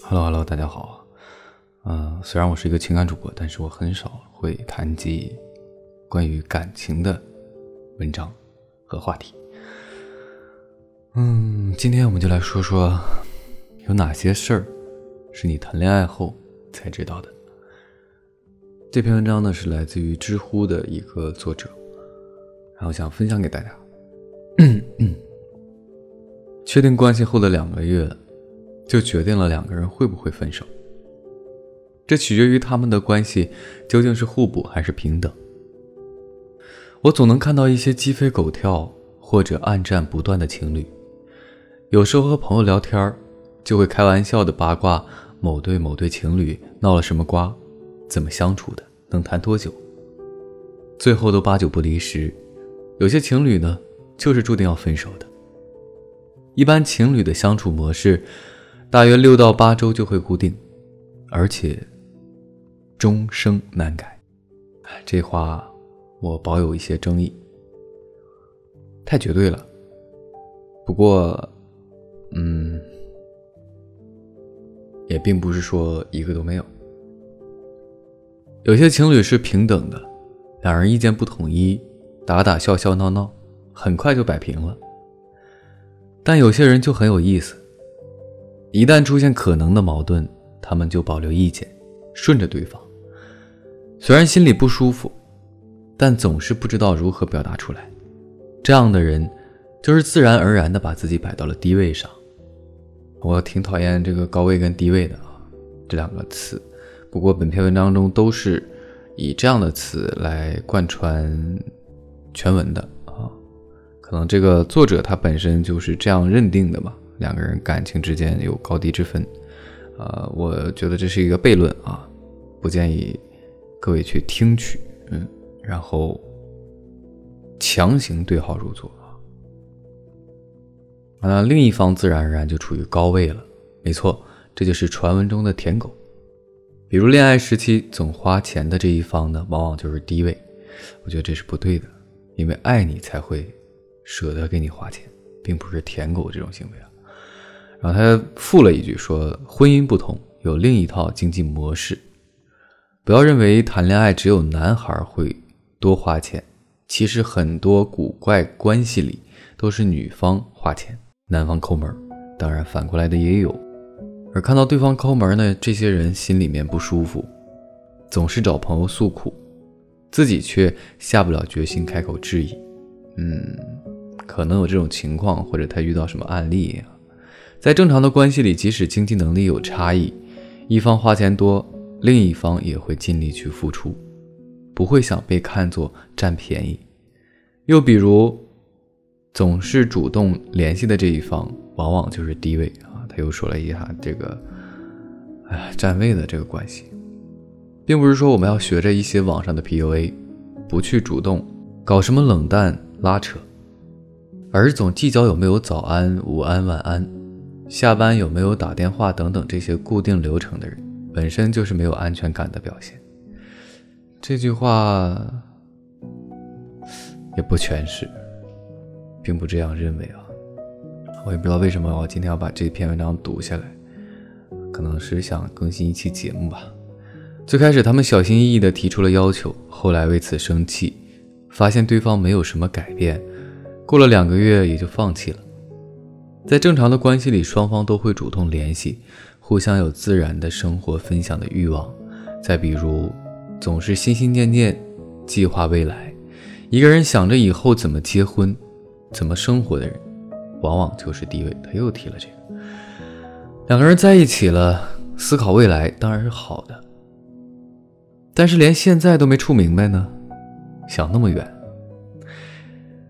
Hello，Hello，大家好。嗯，虽然我是一个情感主播，但是我很少会谈及关于感情的文章和话题。嗯，今天我们就来说说有哪些事儿是你谈恋爱后才知道的。这篇文章呢是来自于知乎的一个作者，然后想分享给大家。确定关系后的两个月，就决定了两个人会不会分手。这取决于他们的关系究竟是互补还是平等。我总能看到一些鸡飞狗跳或者暗战不断的情侣，有时候和朋友聊天就会开玩笑的八卦某对某对情侣闹了什么瓜，怎么相处的，能谈多久，最后都八九不离十。有些情侣呢，就是注定要分手的。一般情侣的相处模式，大约六到八周就会固定，而且终生难改。这话我保有一些争议，太绝对了。不过，嗯，也并不是说一个都没有。有些情侣是平等的，两人意见不统一，打打笑笑闹闹，很快就摆平了。但有些人就很有意思，一旦出现可能的矛盾，他们就保留意见，顺着对方。虽然心里不舒服，但总是不知道如何表达出来。这样的人，就是自然而然的把自己摆到了低位上。我挺讨厌这个高位跟低位的啊这两个词，不过本篇文章中都是以这样的词来贯穿全文的。可能这个作者他本身就是这样认定的吧，两个人感情之间有高低之分，呃，我觉得这是一个悖论啊，不建议各位去听取，嗯，然后强行对号入座啊。那另一方自然而然就处于高位了，没错，这就是传闻中的舔狗。比如恋爱时期总花钱的这一方呢，往往就是低位，我觉得这是不对的，因为爱你才会。舍得给你花钱，并不是舔狗这种行为啊。然后他附了一句说：“婚姻不同，有另一套经济模式。不要认为谈恋爱只有男孩会多花钱，其实很多古怪关系里都是女方花钱，男方抠门。当然反过来的也有。而看到对方抠门呢，这些人心里面不舒服，总是找朋友诉苦，自己却下不了决心开口质疑。嗯。”可能有这种情况，或者他遇到什么案例啊？在正常的关系里，即使经济能力有差异，一方花钱多，另一方也会尽力去付出，不会想被看作占便宜。又比如，总是主动联系的这一方，往往就是低位啊。他又说了一下这个，哎，站位的这个关系，并不是说我们要学着一些网上的 PUA，不去主动搞什么冷淡拉扯。而总计较有没有早安、午安、晚安，下班有没有打电话等等这些固定流程的人，本身就是没有安全感的表现。这句话也不全是，并不这样认为啊。我也不知道为什么我今天要把这篇文章读下来，可能是想更新一期节目吧。最开始他们小心翼翼地提出了要求，后来为此生气，发现对方没有什么改变。过了两个月，也就放弃了。在正常的关系里，双方都会主动联系，互相有自然的生活分享的欲望。再比如，总是心心念念计划未来，一个人想着以后怎么结婚、怎么生活的人，往往就是低位。他又提了这个。两个人在一起了，思考未来当然是好的，但是连现在都没处明白呢，想那么远。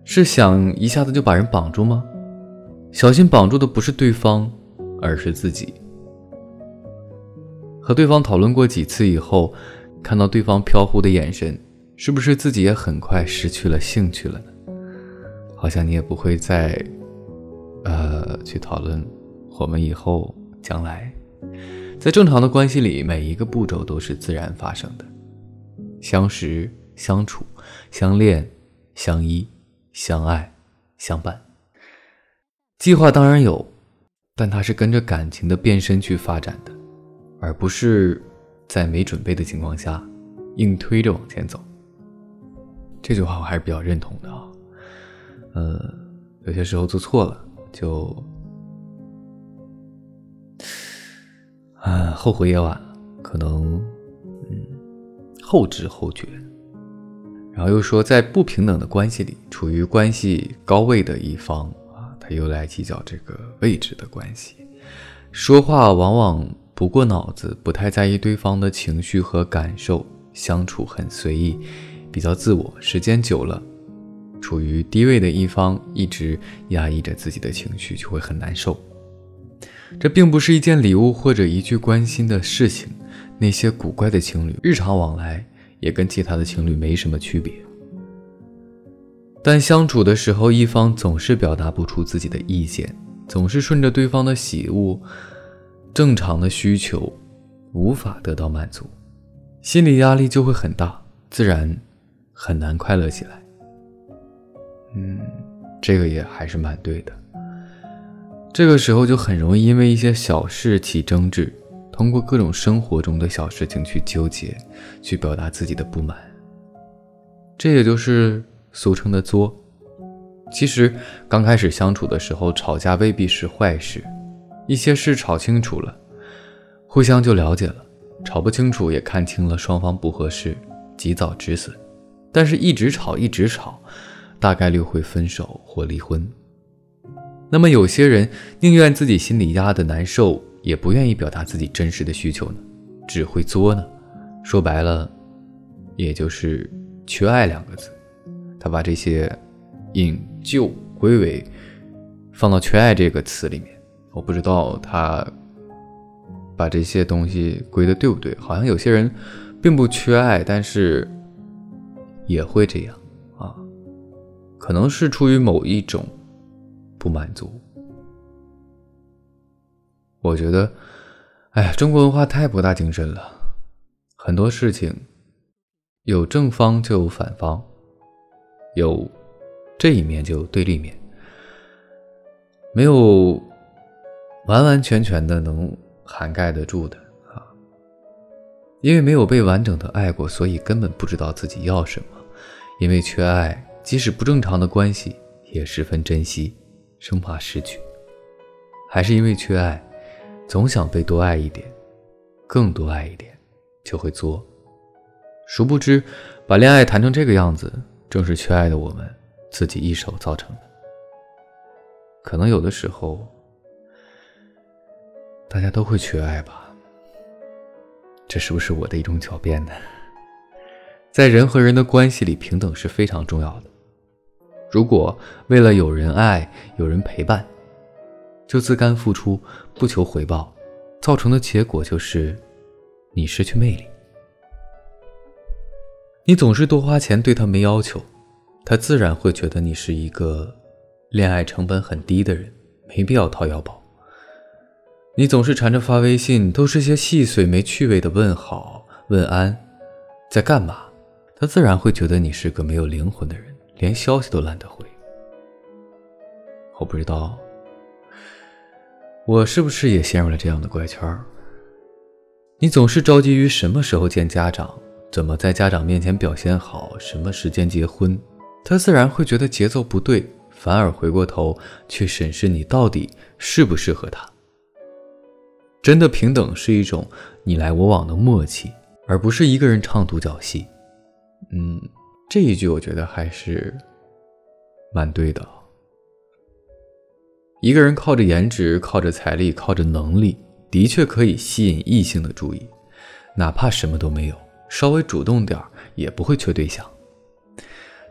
是想一下子就把人绑住吗？小心绑住的不是对方，而是自己。和对方讨论过几次以后，看到对方飘忽的眼神，是不是自己也很快失去了兴趣了呢？好像你也不会再，呃，去讨论我们以后将来，在正常的关系里，每一个步骤都是自然发生的：相识、相处、相恋、相依。相爱相伴，计划当然有，但它是跟着感情的变身去发展的，而不是在没准备的情况下硬推着往前走。这句话我还是比较认同的啊。呃，有些时候做错了就，啊，后悔也晚了，可能，嗯，后知后觉。然后又说，在不平等的关系里，处于关系高位的一方啊，他又来计较这个位置的关系，说话往往不过脑子，不太在意对方的情绪和感受，相处很随意，比较自我。时间久了，处于低位的一方一直压抑着自己的情绪，就会很难受。这并不是一件礼物或者一句关心的事情。那些古怪的情侣，日常往来。也跟其他的情侣没什么区别，但相处的时候，一方总是表达不出自己的意见，总是顺着对方的喜恶，正常的需求无法得到满足，心理压力就会很大，自然很难快乐起来。嗯，这个也还是蛮对的。这个时候就很容易因为一些小事起争执。通过各种生活中的小事情去纠结，去表达自己的不满，这也就是俗称的作。其实刚开始相处的时候，吵架未必是坏事，一些事吵清楚了，互相就了解了；吵不清楚，也看清了双方不合适，及早止损。但是，一直吵一直吵，大概率会分手或离婚。那么，有些人宁愿自己心里压的难受。也不愿意表达自己真实的需求呢，只会作呢。说白了，也就是缺爱两个字。他把这些引咎归为放到缺爱这个词里面。我不知道他把这些东西归的对不对。好像有些人并不缺爱，但是也会这样啊，可能是出于某一种不满足。我觉得，哎呀，中国文化太博大精深了，很多事情有正方就有反方，有这一面就有对立面，没有完完全全的能涵盖得住的啊。因为没有被完整的爱过，所以根本不知道自己要什么。因为缺爱，即使不正常的关系也十分珍惜，生怕失去。还是因为缺爱。总想被多爱一点，更多爱一点，就会作。殊不知，把恋爱谈成这个样子，正是缺爱的我们自己一手造成的。可能有的时候，大家都会缺爱吧？这是不是我的一种狡辩呢？在人和人的关系里，平等是非常重要的。如果为了有人爱、有人陪伴，就自甘付出，不求回报，造成的结果就是，你失去魅力。你总是多花钱对他没要求，他自然会觉得你是一个恋爱成本很低的人，没必要掏腰包。你总是缠着发微信，都是些细碎没趣味的问好、问安，在干嘛？他自然会觉得你是个没有灵魂的人，连消息都懒得回。我不知道。我是不是也陷入了这样的怪圈儿？你总是着急于什么时候见家长，怎么在家长面前表现好，什么时间结婚，他自然会觉得节奏不对，反而回过头去审视你到底适不适合他。真的平等是一种你来我往的默契，而不是一个人唱独角戏。嗯，这一句我觉得还是蛮对的。一个人靠着颜值、靠着财力、靠着能力，的确可以吸引异性的注意，哪怕什么都没有，稍微主动点也不会缺对象。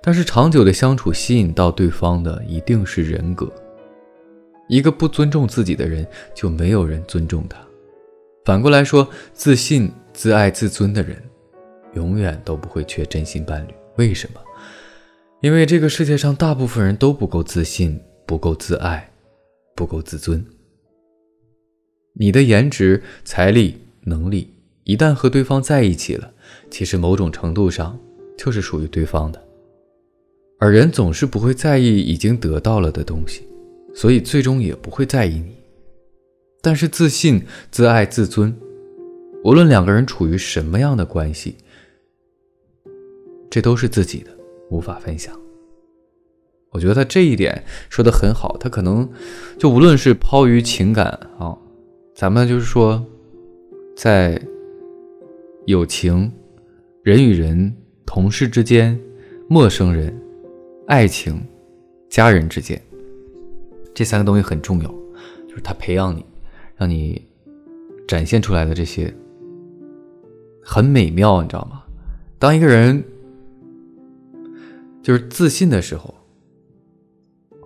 但是长久的相处，吸引到对方的一定是人格。一个不尊重自己的人，就没有人尊重他。反过来说，自信、自爱、自尊的人，永远都不会缺真心伴侣。为什么？因为这个世界上大部分人都不够自信，不够自爱。不够自尊，你的颜值、财力、能力一旦和对方在一起了，其实某种程度上就是属于对方的。而人总是不会在意已经得到了的东西，所以最终也不会在意你。但是自信、自爱、自尊，无论两个人处于什么样的关系，这都是自己的，无法分享。我觉得他这一点说的很好，他可能就无论是抛于情感啊，咱们就是说，在友情、人与人、同事之间、陌生人、爱情、家人之间，这三个东西很重要，就是他培养你，让你展现出来的这些很美妙，你知道吗？当一个人就是自信的时候。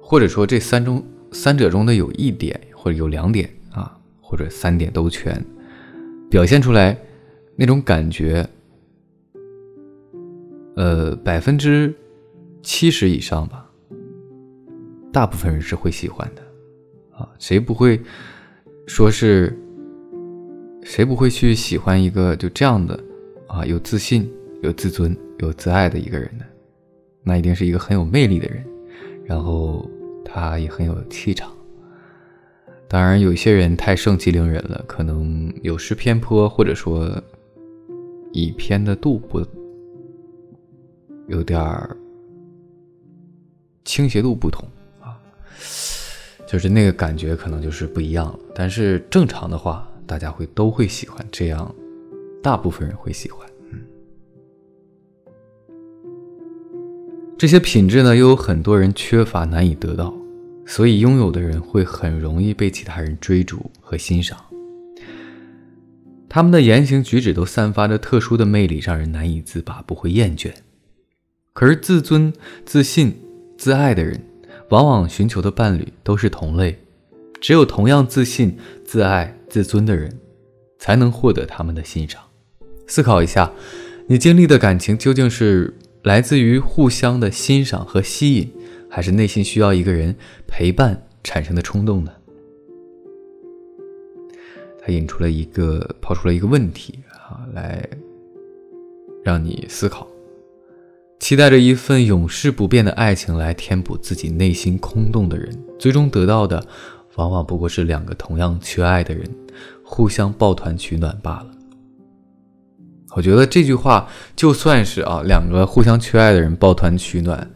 或者说这三中三者中的有一点或者有两点啊，或者三点都全，表现出来那种感觉，呃，百分之七十以上吧，大部分人是会喜欢的啊，谁不会说是，谁不会去喜欢一个就这样的啊，有自信、有自尊、有自爱的一个人呢？那一定是一个很有魅力的人，然后。他也很有气场，当然有些人太盛气凌人了，可能有失偏颇，或者说以偏的度不有点儿倾斜度不同啊，就是那个感觉可能就是不一样了。但是正常的话，大家会都会喜欢这样，大部分人会喜欢。嗯，这些品质呢，又有很多人缺乏，难以得到。所以，拥有的人会很容易被其他人追逐和欣赏。他们的言行举止都散发着特殊的魅力，让人难以自拔，不会厌倦。可是，自尊、自信、自爱的人，往往寻求的伴侣都是同类。只有同样自信、自爱、自尊的人，才能获得他们的欣赏。思考一下，你经历的感情究竟是来自于互相的欣赏和吸引？还是内心需要一个人陪伴产生的冲动呢？他引出了一个，抛出了一个问题啊，来让你思考：期待着一份永世不变的爱情来填补自己内心空洞的人，最终得到的，往往不过是两个同样缺爱的人互相抱团取暖罢了。我觉得这句话就算是啊，两个互相缺爱的人抱团取暖。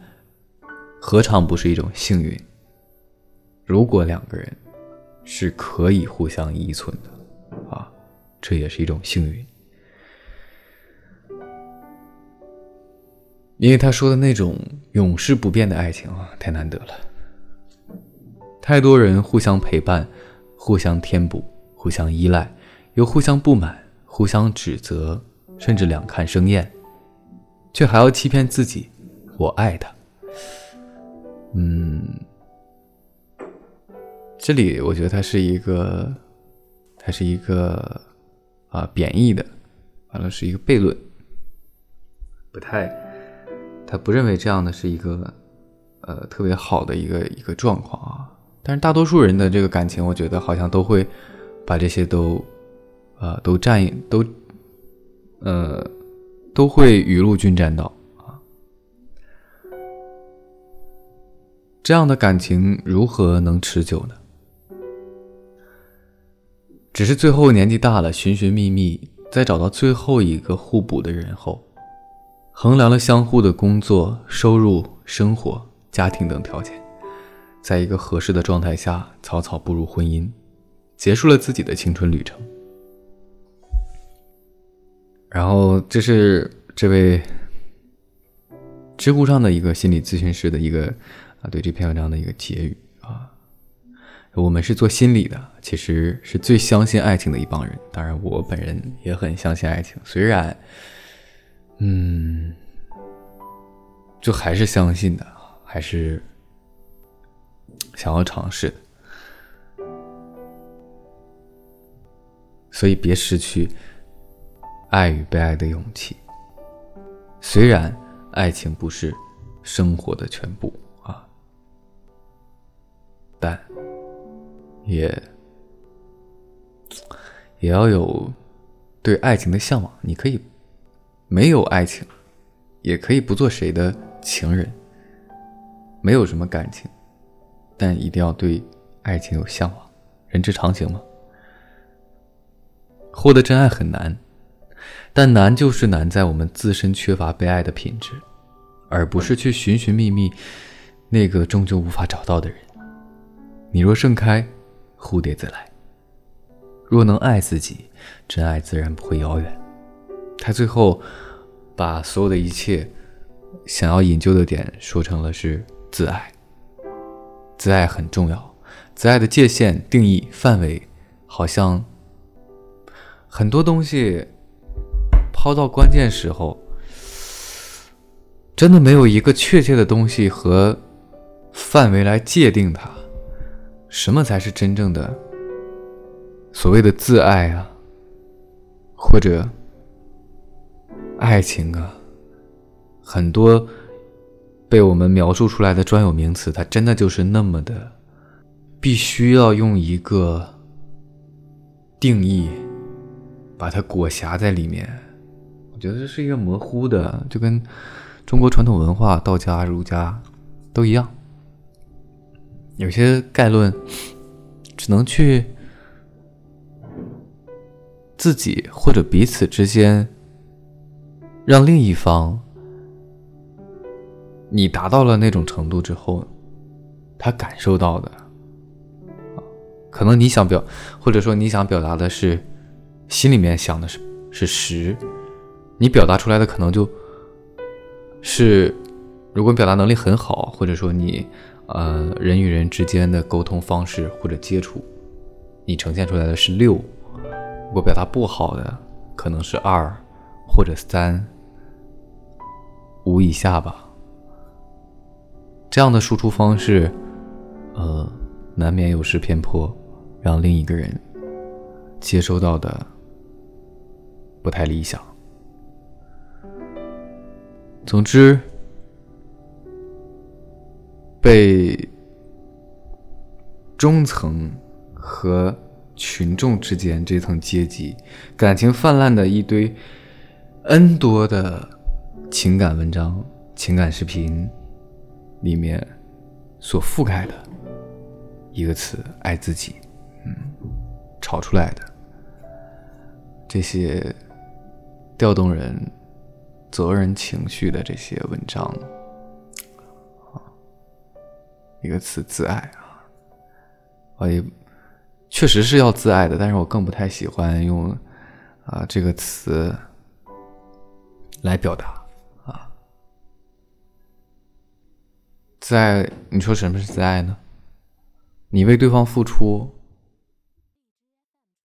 何尝不是一种幸运？如果两个人是可以互相依存的，啊，这也是一种幸运。因为他说的那种永世不变的爱情啊，太难得了。太多人互相陪伴，互相填补，互相依赖，又互相不满，互相指责，甚至两看生厌，却还要欺骗自己：我爱他。嗯，这里我觉得它是一个，它是一个啊贬义的，完了是一个悖论，不太，他不认为这样的是一个呃特别好的一个一个状况啊。但是大多数人的这个感情，我觉得好像都会把这些都呃都占都呃都会雨露均沾到。这样的感情如何能持久呢？只是最后年纪大了，寻寻觅觅，在找到最后一个互补的人后，衡量了相互的工作、收入、生活、家庭等条件，在一个合适的状态下，草草步入婚姻，结束了自己的青春旅程。然后，这是这位知乎上的一个心理咨询师的一个。啊，对这篇文章的一个结语啊，我们是做心理的，其实是最相信爱情的一帮人。当然，我本人也很相信爱情，虽然，嗯，就还是相信的，还是想要尝试的。所以，别失去爱与被爱的勇气。虽然爱情不是生活的全部。也也要有对爱情的向往。你可以没有爱情，也可以不做谁的情人，没有什么感情，但一定要对爱情有向往。人之常情嘛。获得真爱很难，但难就是难在我们自身缺乏被爱的品质，而不是去寻寻觅觅那个终究无法找到的人。你若盛开，蝴蝶自来。若能爱自己，真爱自然不会遥远。他最后把所有的一切想要引咎的点说成了是自爱。自爱很重要，自爱的界限、定义、范围，好像很多东西抛到关键时候，真的没有一个确切的东西和范围来界定它。什么才是真正的所谓的自爱啊，或者爱情啊？很多。被我们描述出来的专有名词，它真的就是那么的，必须要用一个定义把它裹挟在里面。我觉得这是一个模糊的，就跟中国传统文化、道家、儒家都一样，有些概论只能去自己或者彼此之间，让另一方。你达到了那种程度之后，他感受到的，可能你想表，或者说你想表达的是，心里面想的是是实，你表达出来的可能就，是，如果表达能力很好，或者说你，呃，人与人之间的沟通方式或者接触，你呈现出来的是六，如果表达不好的，可能是二或者三，五以下吧。这样的输出方式，呃，难免有失偏颇，让另一个人接收到的不太理想。总之，被中层和群众之间这层阶级感情泛滥的一堆 N 多的情感文章、情感视频。里面所覆盖的一个词“爱自己”，嗯，炒出来的这些调动人责任情绪的这些文章，一个词“自爱”啊，我也确实是要自爱的，但是我更不太喜欢用啊这个词来表达啊。自爱，你说什么是自爱呢？你为对方付出，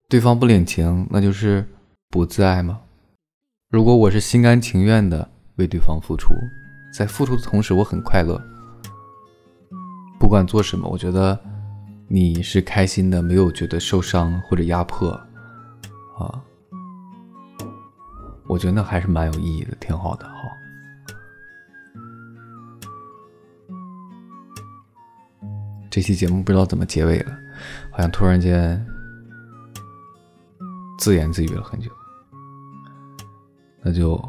对方不领情，那就是不自爱吗？如果我是心甘情愿的为对方付出，在付出的同时我很快乐，不管做什么，我觉得你是开心的，没有觉得受伤或者压迫，啊，我觉得那还是蛮有意义的，挺好的哈。这期节目不知道怎么结尾了，好像突然间自言自语了很久，那就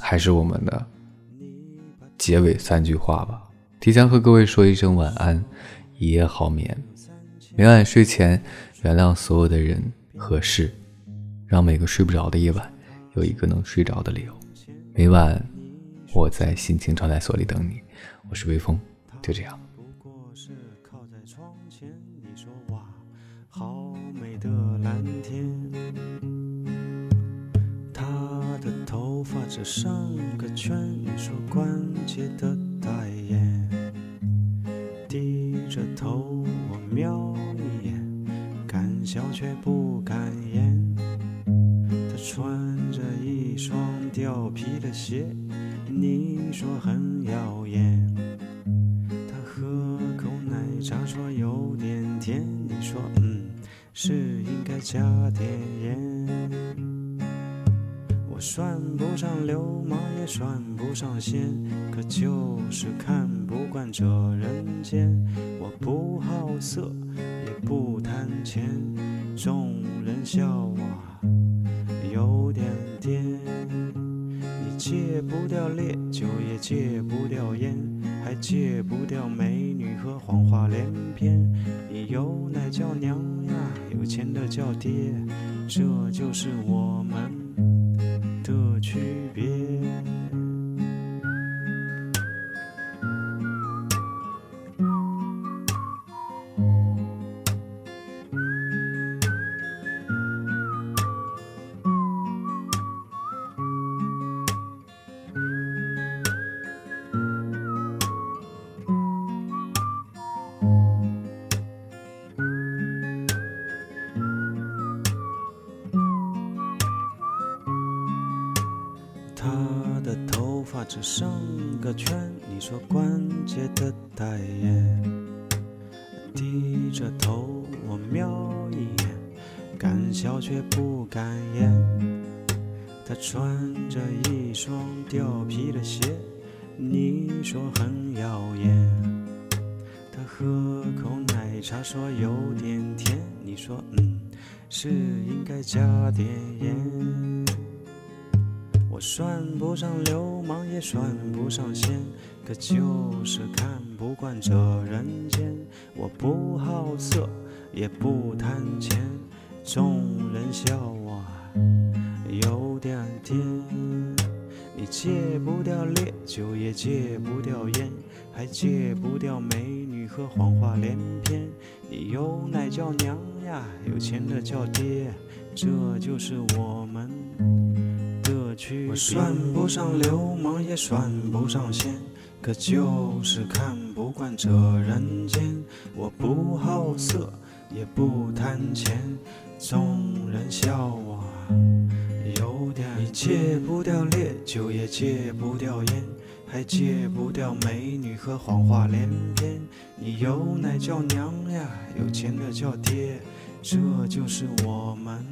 还是我们的结尾三句话吧。提前和各位说一声晚安，一夜好眠。每晚睡前原谅所有的人和事，让每个睡不着的夜晚有一个能睡着的理由。每晚我在心情招待所里等你。我是微风，就这样。头发只上个圈，你说关节的代言。低着头我瞄一眼，敢笑却不敢言。他穿着一双貂皮的鞋，你说很耀眼。他喝口奶茶说有点甜，你说嗯，是应该加点盐。算不上流氓，也算不上仙，可就是看不惯这人间。我不好色，也不贪钱，众人笑我有点癫。你戒不掉烈酒，也戒不掉烟。还戒不掉美女和谎话连篇。你有奶叫娘呀，有钱的叫爹，这就是我们发只剩个圈，你说关节的代言。低着头我瞄一眼，敢笑却不敢言。他穿着一双貂皮的鞋，你说很耀眼。他喝口奶茶说有点甜，你说嗯，是应该加点盐。我算不上流氓，也算不上仙，可就是看不惯这人间。我不好色，也不贪钱，众人笑我有点甜。你戒不掉烈酒，也戒不掉烟，还戒不掉美女和谎话连篇。你有奶叫娘呀，有钱的叫爹，这就是我们。我算不上流氓，也算不上仙，可就是看不惯这人间。我不好色，也不贪钱，众人笑我有点。你戒不掉烈酒，也戒不掉烟，还戒不掉美女和谎话连篇。你有奶叫娘呀，有钱的叫爹，这就是我们。